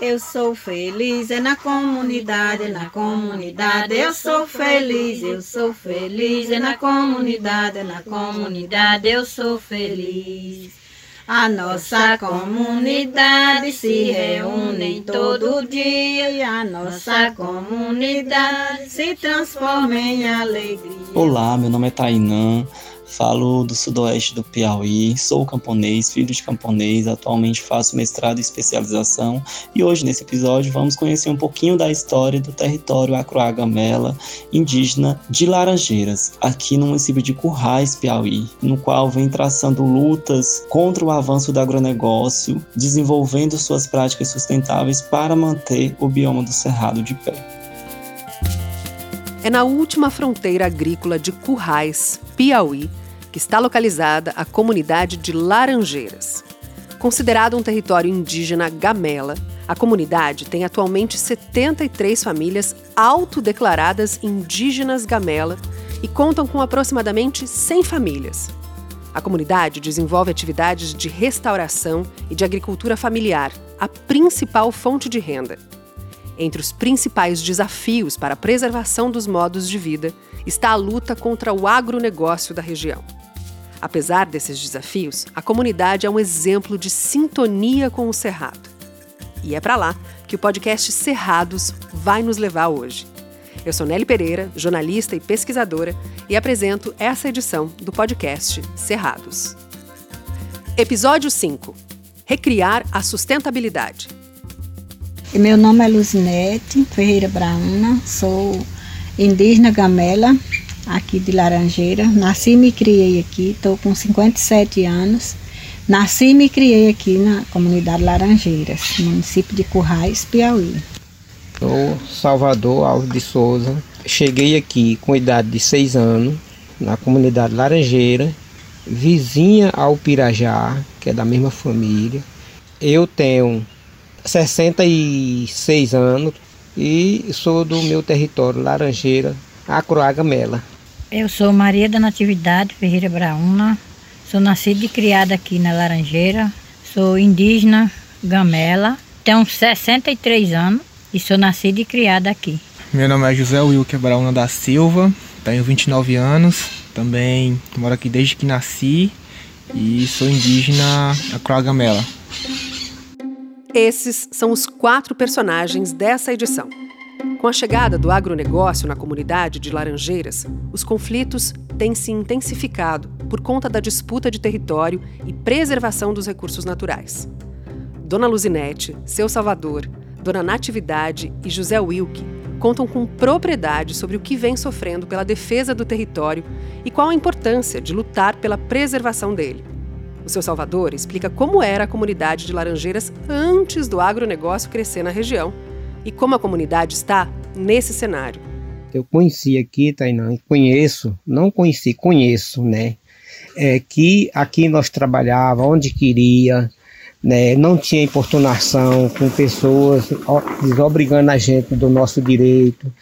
Eu sou feliz, é na comunidade, é na comunidade. Eu sou feliz, eu sou feliz, é na comunidade, é na comunidade. Eu sou feliz. A nossa comunidade se reúne todo dia a nossa comunidade se transforma em alegria. Olá, meu nome é Tainã. Falo do sudoeste do Piauí, sou camponês, filho de camponês, atualmente faço mestrado e especialização e hoje nesse episódio vamos conhecer um pouquinho da história do território Acroagamela, indígena de Laranjeiras, aqui no município de Currais, Piauí, no qual vem traçando lutas contra o avanço do agronegócio, desenvolvendo suas práticas sustentáveis para manter o bioma do Cerrado de pé. É na última fronteira agrícola de Currais, Piauí, que está localizada a comunidade de Laranjeiras. Considerado um território indígena gamela, a comunidade tem atualmente 73 famílias autodeclaradas indígenas gamela e contam com aproximadamente 100 famílias. A comunidade desenvolve atividades de restauração e de agricultura familiar, a principal fonte de renda. Entre os principais desafios para a preservação dos modos de vida está a luta contra o agronegócio da região. Apesar desses desafios, a comunidade é um exemplo de sintonia com o Cerrado. E é para lá que o podcast Cerrados vai nos levar hoje. Eu sou Nelly Pereira, jornalista e pesquisadora, e apresento essa edição do podcast Cerrados. Episódio 5 Recriar a sustentabilidade. Meu nome é Luzinete Ferreira Brauna, sou indígena gamela, aqui de Laranjeira. Nasci e me criei aqui, estou com 57 anos. Nasci e me criei aqui na comunidade Laranjeiras, município de Currais, Piauí. Sou Salvador Alves de Souza. Cheguei aqui com idade de 6 anos, na comunidade Laranjeira, vizinha ao Pirajá, que é da mesma família. Eu tenho 66 anos e sou do meu território, Laranjeira, Acroaga Mela. Eu sou Maria da Natividade Ferreira Brauna, sou nascida e criada aqui na Laranjeira, sou indígena Gamela, tenho 63 anos e sou nascida e criada aqui. Meu nome é José Wilker Brauna da Silva, tenho 29 anos, também moro aqui desde que nasci e sou indígena Acroaga Mela. Esses são os quatro personagens dessa edição. Com a chegada do agronegócio na comunidade de Laranjeiras, os conflitos têm se intensificado por conta da disputa de território e preservação dos recursos naturais. Dona Luzinete, seu Salvador, Dona Natividade e José Wilke contam com propriedade sobre o que vem sofrendo pela defesa do território e qual a importância de lutar pela preservação dele. O seu Salvador explica como era a comunidade de Laranjeiras antes do agronegócio crescer na região e como a comunidade está nesse cenário. Eu conheci aqui, Tainã, conheço, não conheci, conheço, né? É, que aqui nós trabalhava onde queria, né? não tinha importunação com pessoas desobrigando a gente do nosso direito,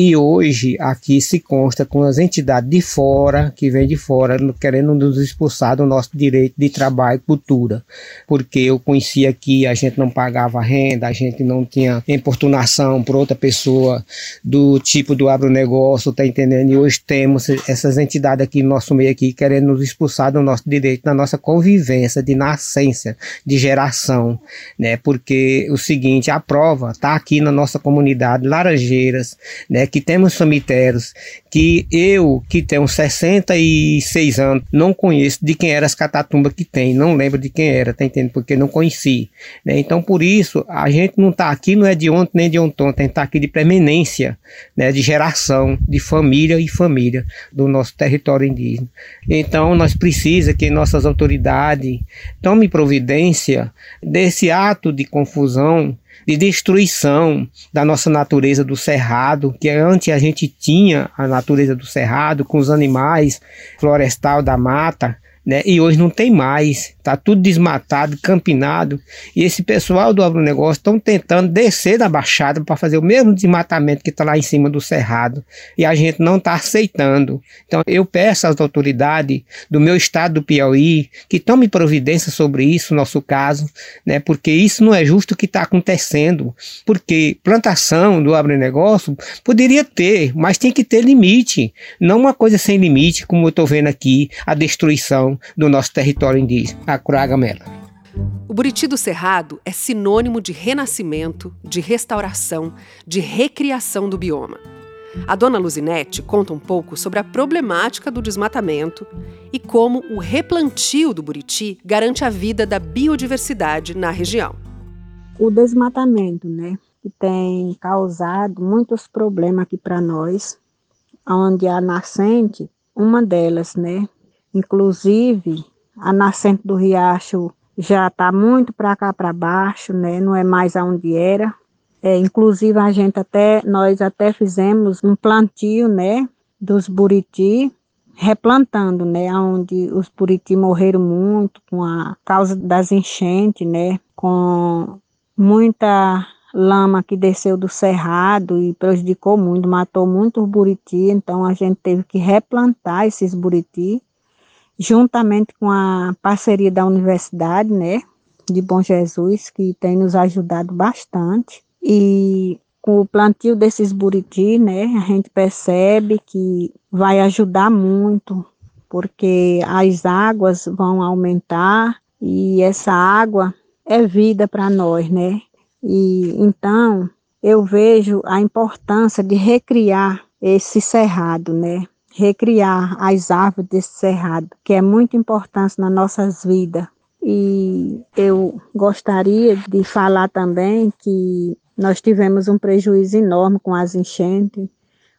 e hoje aqui se consta com as entidades de fora, que vem de fora, querendo nos expulsar do nosso direito de trabalho e cultura. Porque eu conhecia que a gente não pagava renda, a gente não tinha importunação por outra pessoa do tipo do agronegócio, tá entendendo? E hoje temos essas entidades aqui no nosso meio aqui querendo nos expulsar do nosso direito, da nossa convivência, de nascença, de geração, né? Porque o seguinte, a prova está aqui na nossa comunidade, Laranjeiras, né? Que temos cemitérios que eu, que tenho 66 anos, não conheço de quem era as catatumbas que tem, não lembro de quem era, tá entendendo? Porque não conheci. Né? Então, por isso, a gente não está aqui, não é de ontem nem de ontem, a gente está aqui de preeminência, né? de geração, de família e família do nosso território indígena. Então, nós precisamos que nossas autoridades tomem providência desse ato de confusão de destruição da nossa natureza do cerrado, que antes a gente tinha a natureza do cerrado com os animais florestal da mata, né? E hoje não tem mais, Está tudo desmatado, campinado. E esse pessoal do agronegócio estão tentando descer da baixada para fazer o mesmo desmatamento que está lá em cima do cerrado. E a gente não está aceitando. Então eu peço às autoridades do meu estado do Piauí que tomem providência sobre isso, nosso caso, né? porque isso não é justo o que está acontecendo. Porque plantação do agronegócio poderia ter, mas tem que ter limite. Não uma coisa sem limite, como eu estou vendo aqui, a destruição do nosso território indígena, a Curagamela. O Buriti do Cerrado é sinônimo de renascimento, de restauração, de recriação do bioma. A dona Luzinete conta um pouco sobre a problemática do desmatamento e como o replantio do Buriti garante a vida da biodiversidade na região. O desmatamento, né, que tem causado muitos problemas aqui para nós, onde a nascente, uma delas, né, inclusive a nascente do riacho já está muito para cá para baixo, né, não é mais aonde era. É, inclusive a gente até nós até fizemos um plantio, né, dos buriti, replantando, né, onde os buriti morreram muito com a causa das enchentes, né, com muita lama que desceu do cerrado e prejudicou muito, matou muitos buriti, então a gente teve que replantar esses buriti, juntamente com a parceria da universidade, né, de Bom Jesus, que tem nos ajudado bastante. E com o plantio desses buriti, né, a gente percebe que vai ajudar muito, porque as águas vão aumentar e essa água é vida para nós, né? E então eu vejo a importância de recriar esse cerrado, né? Recriar as árvores desse cerrado, que é muito importante nas nossas vidas. E eu gostaria de falar também que nós tivemos um prejuízo enorme com as enchentes,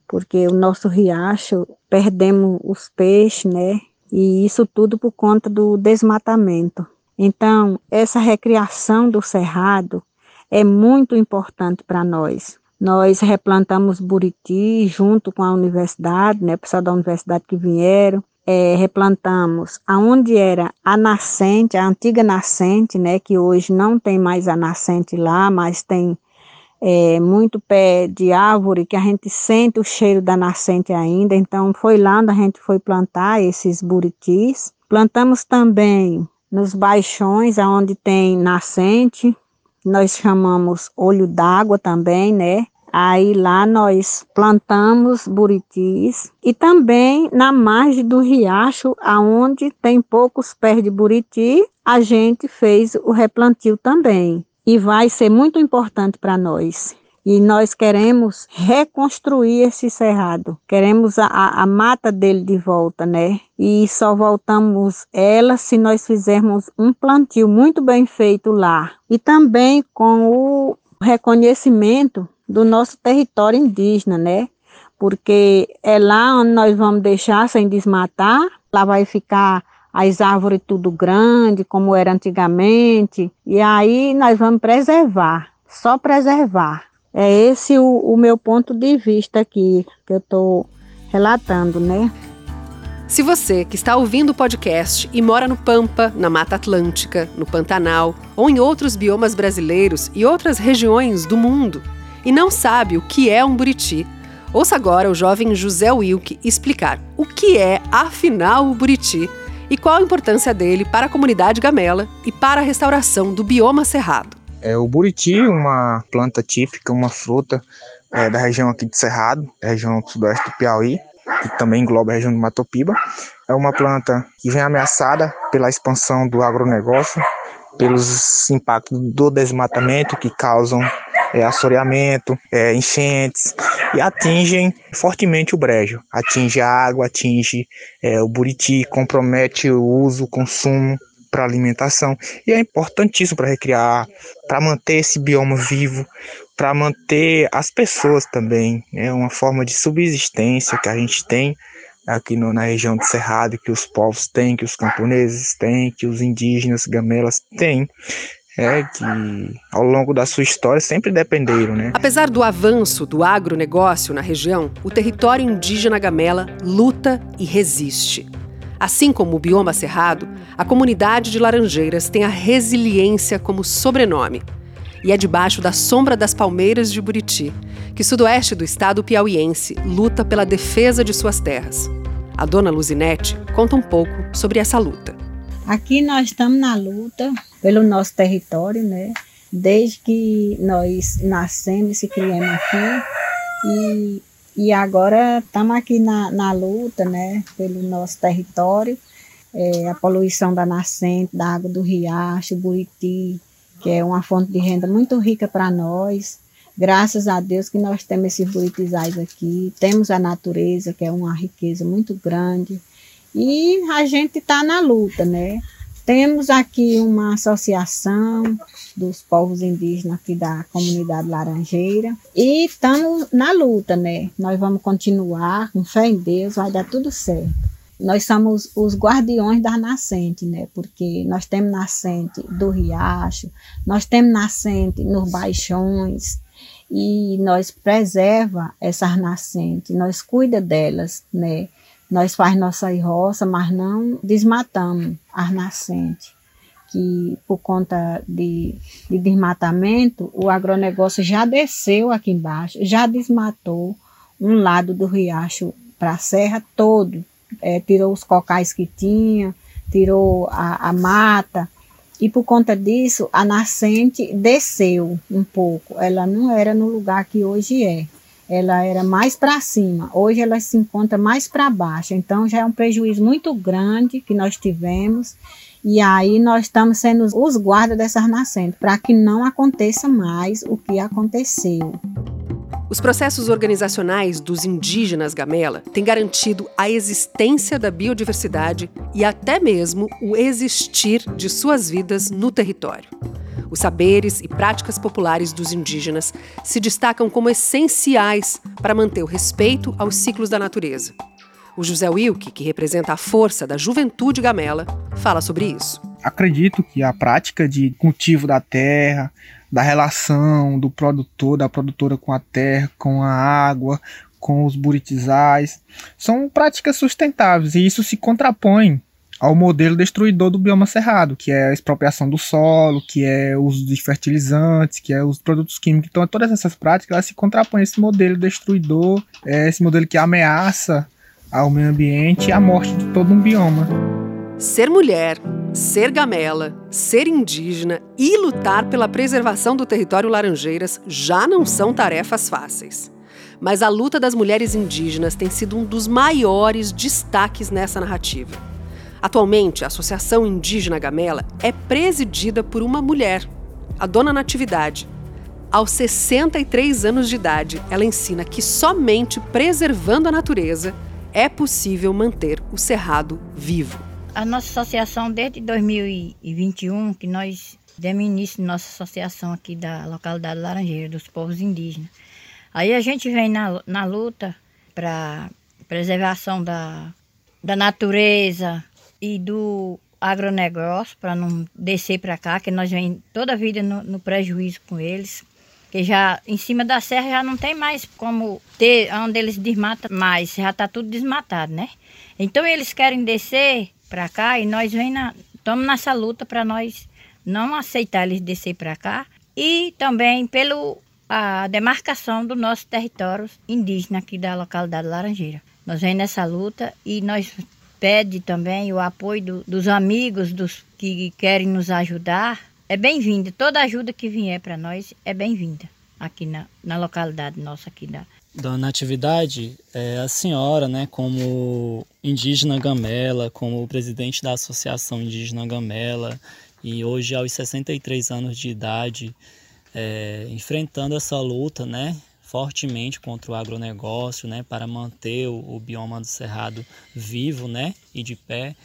porque o nosso riacho perdemos os peixes, né? E isso tudo por conta do desmatamento. Então, essa recriação do cerrado é muito importante para nós. Nós replantamos Buriti junto com a universidade, né, pessoal da universidade que vieram, é, replantamos aonde era a nascente, a antiga nascente, né, que hoje não tem mais a nascente lá, mas tem é, muito pé de árvore que a gente sente o cheiro da nascente ainda. Então foi lá onde a gente foi plantar esses buritis. Plantamos também nos baixões, aonde tem nascente, nós chamamos olho d'água também, né? Aí lá nós plantamos buritis e também na margem do riacho, aonde tem poucos pés de buriti, a gente fez o replantio também. E vai ser muito importante para nós. E nós queremos reconstruir esse cerrado, queremos a, a, a, mata dele de volta, né? E só voltamos ela se nós fizermos um plantio muito bem feito lá. E também com o reconhecimento do nosso território indígena, né? Porque é lá onde nós vamos deixar sem desmatar, lá vai ficar as árvores tudo grande, como era antigamente, e aí nós vamos preservar, só preservar. É esse o, o meu ponto de vista aqui, que eu estou relatando, né? Se você que está ouvindo o podcast e mora no Pampa, na Mata Atlântica, no Pantanal ou em outros biomas brasileiros e outras regiões do mundo e não sabe o que é um buriti, ouça agora o jovem José Wilke explicar o que é, afinal, o buriti e qual a importância dele para a comunidade gamela e para a restauração do bioma cerrado. É o buriti, uma planta típica, uma fruta é, da região aqui de Cerrado, região sudoeste do Piauí, que também engloba a região do Matopiba. É uma planta que vem ameaçada pela expansão do agronegócio, pelos impactos do desmatamento que causam é, assoreamento, é, enchentes e atingem fortemente o brejo. Atinge a água, atinge é, o buriti, compromete o uso, o consumo para alimentação e é importantíssimo para recriar, para manter esse bioma vivo, para manter as pessoas também. É uma forma de subsistência que a gente tem aqui no, na região do Cerrado, que os povos têm, que os camponeses têm, que os indígenas, gamelas têm. É que ao longo da sua história sempre dependeram, né? Apesar do avanço do agronegócio na região, o território indígena gamela luta e resiste. Assim como o bioma cerrado, a comunidade de Laranjeiras tem a resiliência como sobrenome. E é debaixo da sombra das palmeiras de Buriti que sudoeste do estado piauiense luta pela defesa de suas terras. A dona Luzinete conta um pouco sobre essa luta. Aqui nós estamos na luta pelo nosso território, né? Desde que nós nascemos e criamos aqui. E e agora estamos aqui na, na luta, né, pelo nosso território, é, a poluição da nascente, da água do riacho, Buriti, que é uma fonte de renda muito rica para nós. Graças a Deus que nós temos esses buritizais aqui, temos a natureza, que é uma riqueza muito grande, e a gente está na luta, né? Temos aqui uma associação dos povos indígenas aqui da comunidade Laranjeira e estamos na luta, né? Nós vamos continuar com fé em Deus, vai dar tudo certo. Nós somos os guardiões da nascente, né? Porque nós temos nascente do riacho, nós temos nascente nos baixões e nós preserva essas nascentes, nós cuida delas, né? Nós faz nossa roça, mas não desmatamos as nascentes. Que por conta de, de desmatamento, o agronegócio já desceu aqui embaixo, já desmatou um lado do riacho para a serra todo. É, tirou os cocais que tinha, tirou a, a mata, e por conta disso a nascente desceu um pouco. Ela não era no lugar que hoje é ela era mais para cima, hoje ela se encontra mais para baixo. Então já é um prejuízo muito grande que nós tivemos. E aí nós estamos sendo os guardas dessas nascentes, para que não aconteça mais o que aconteceu. Os processos organizacionais dos indígenas Gamela têm garantido a existência da biodiversidade e até mesmo o existir de suas vidas no território. Os saberes e práticas populares dos indígenas se destacam como essenciais para manter o respeito aos ciclos da natureza. O José Wilke, que representa a força da juventude gamela, fala sobre isso. Acredito que a prática de cultivo da terra, da relação do produtor, da produtora com a terra, com a água, com os buritizais, são práticas sustentáveis e isso se contrapõe ao modelo destruidor do bioma cerrado, que é a expropriação do solo, que é o uso de fertilizantes, que é os produtos químicos. Então, todas essas práticas elas se contrapõem a esse modelo destruidor, é esse modelo que ameaça ao meio ambiente e a morte de todo um bioma. Ser mulher, ser gamela, ser indígena e lutar pela preservação do território Laranjeiras já não são tarefas fáceis. Mas a luta das mulheres indígenas tem sido um dos maiores destaques nessa narrativa. Atualmente, a Associação Indígena Gamela é presidida por uma mulher, a Dona Natividade. Aos 63 anos de idade, ela ensina que somente preservando a natureza é possível manter o cerrado vivo. A nossa associação, desde 2021, que nós demos início nossa associação aqui da localidade Laranjeira, dos povos indígenas. Aí a gente vem na, na luta para preservação da, da natureza, e do agronegócio, para não descer para cá, que nós vem toda a vida no, no, prejuízo com eles. Que já em cima da serra já não tem mais como ter onde eles desmatam mais, já está tudo desmatado, né? Então eles querem descer para cá e nós vem na, estamos nessa luta para nós não aceitar eles descer para cá e também pelo a demarcação do nosso território indígena aqui da localidade Laranjeira. Nós vem nessa luta e nós pede também o apoio do, dos amigos dos que querem nos ajudar, é bem-vinda. Toda ajuda que vier para nós é bem-vinda aqui na, na localidade nossa aqui da. Dona Natividade, é, a senhora, né, como indígena Gamela, como presidente da Associação Indígena Gamela, e hoje aos 63 anos de idade, é, enfrentando essa luta, né, fortemente contra o agronegócio, né, para manter o, o bioma do cerrado vivo, né, e de pé.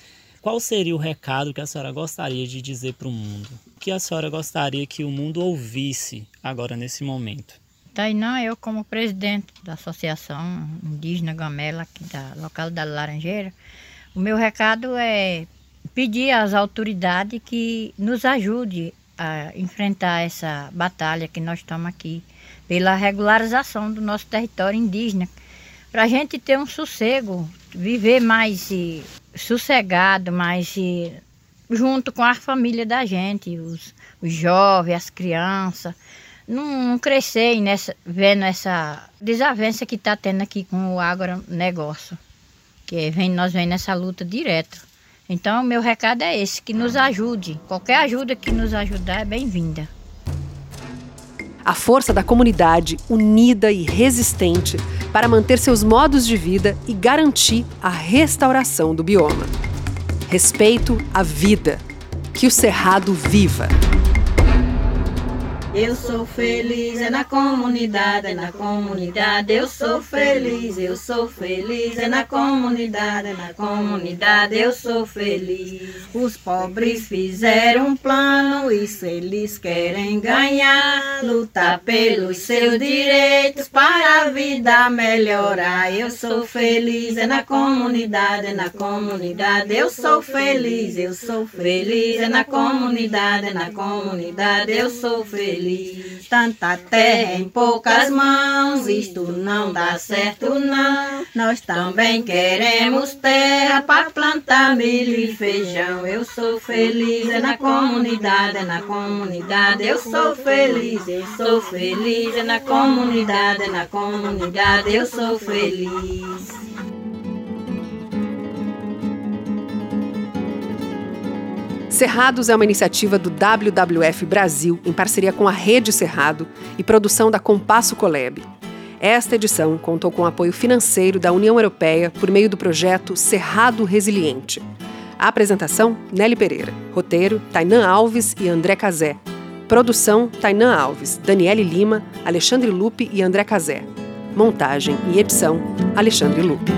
Qual seria o recado que a senhora gostaria de dizer para o mundo? O que a senhora gostaria que o mundo ouvisse agora nesse momento? Tainã, eu como presidente da Associação Indígena Gamela aqui da localidade Laranjeira, o meu recado é pedir às autoridades que nos ajude a enfrentar essa batalha que nós estamos aqui pela regularização do nosso território indígena, para a gente ter um sossego, viver mais sossegado, mas e, junto com a família da gente, os, os jovens, as crianças. Não, crescer nessa, vendo essa desavença que está tendo aqui com o agronegócio. Que vem, nós vem nessa luta direto. Então, meu recado é esse, que nos ajude. Qualquer ajuda que nos ajudar é bem-vinda. A força da comunidade unida e resistente para manter seus modos de vida e garantir a restauração do bioma. Respeito à vida. Que o Cerrado viva! Eu sou feliz, é na comunidade, é na comunidade. Eu sou feliz, eu sou feliz, é na comunidade, é na comunidade. Eu sou feliz. Os pobres fizeram um plano, isso eles querem ganhar. Lutar pelos seus direitos para a vida melhorar. Eu sou feliz, é na comunidade, é na comunidade. Eu sou feliz, eu sou feliz, é na comunidade, é na comunidade. Eu sou feliz feliz. Tanta terra em poucas mãos, isto não dá certo não. Nós também queremos terra para plantar milho e feijão. Eu sou feliz, é na comunidade, é na comunidade. Eu sou feliz, eu sou feliz, é na comunidade, é na comunidade. Eu sou feliz. Cerrados é uma iniciativa do WWF Brasil, em parceria com a Rede Cerrado e produção da Compasso Colab. Esta edição contou com apoio financeiro da União Europeia por meio do projeto Cerrado Resiliente. A apresentação, Nelly Pereira. Roteiro, Tainan Alves e André Cazé. Produção, Tainan Alves, Daniele Lima, Alexandre Lupe e André Cazé. Montagem e edição, Alexandre Lupe.